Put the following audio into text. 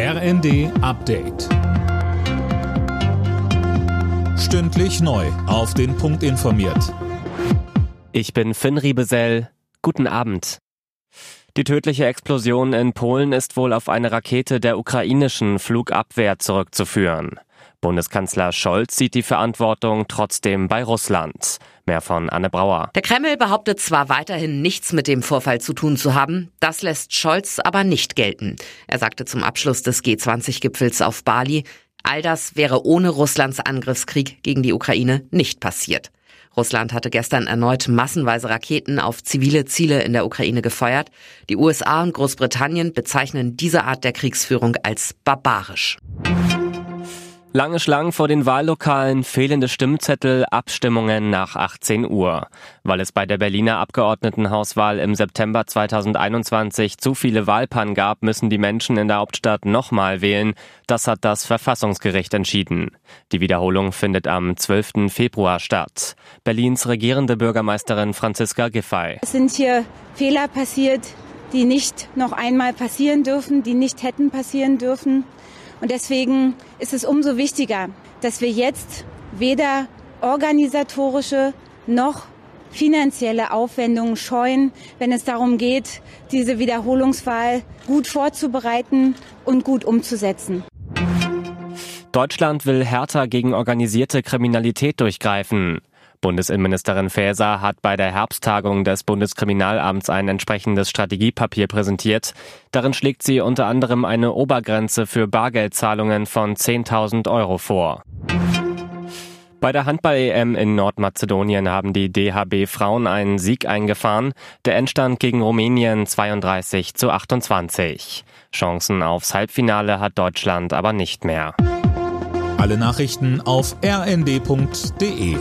RND Update. Stündlich neu. Auf den Punkt informiert. Ich bin Finn Riebesell. Guten Abend. Die tödliche Explosion in Polen ist wohl auf eine Rakete der ukrainischen Flugabwehr zurückzuführen. Bundeskanzler Scholz sieht die Verantwortung trotzdem bei Russland. Mehr von Anne Brauer. Der Kreml behauptet zwar weiterhin nichts mit dem Vorfall zu tun zu haben, das lässt Scholz aber nicht gelten. Er sagte zum Abschluss des G20-Gipfels auf Bali, all das wäre ohne Russlands Angriffskrieg gegen die Ukraine nicht passiert. Russland hatte gestern erneut massenweise Raketen auf zivile Ziele in der Ukraine gefeuert. Die USA und Großbritannien bezeichnen diese Art der Kriegsführung als barbarisch. Lange Schlangen vor den Wahllokalen, fehlende Stimmzettel, Abstimmungen nach 18 Uhr. Weil es bei der Berliner Abgeordnetenhauswahl im September 2021 zu viele Wahlpannen gab, müssen die Menschen in der Hauptstadt nochmal wählen. Das hat das Verfassungsgericht entschieden. Die Wiederholung findet am 12. Februar statt. Berlins regierende Bürgermeisterin Franziska Giffey. Es sind hier Fehler passiert, die nicht noch einmal passieren dürfen, die nicht hätten passieren dürfen. Und deswegen ist es umso wichtiger, dass wir jetzt weder organisatorische noch finanzielle Aufwendungen scheuen, wenn es darum geht, diese Wiederholungswahl gut vorzubereiten und gut umzusetzen. Deutschland will härter gegen organisierte Kriminalität durchgreifen. Bundesinnenministerin Faeser hat bei der Herbsttagung des Bundeskriminalamts ein entsprechendes Strategiepapier präsentiert. Darin schlägt sie unter anderem eine Obergrenze für Bargeldzahlungen von 10.000 Euro vor. Bei der Handball-EM in Nordmazedonien haben die DHB Frauen einen Sieg eingefahren. Der Endstand gegen Rumänien 32 zu 28. Chancen aufs Halbfinale hat Deutschland aber nicht mehr. Alle Nachrichten auf rnd.de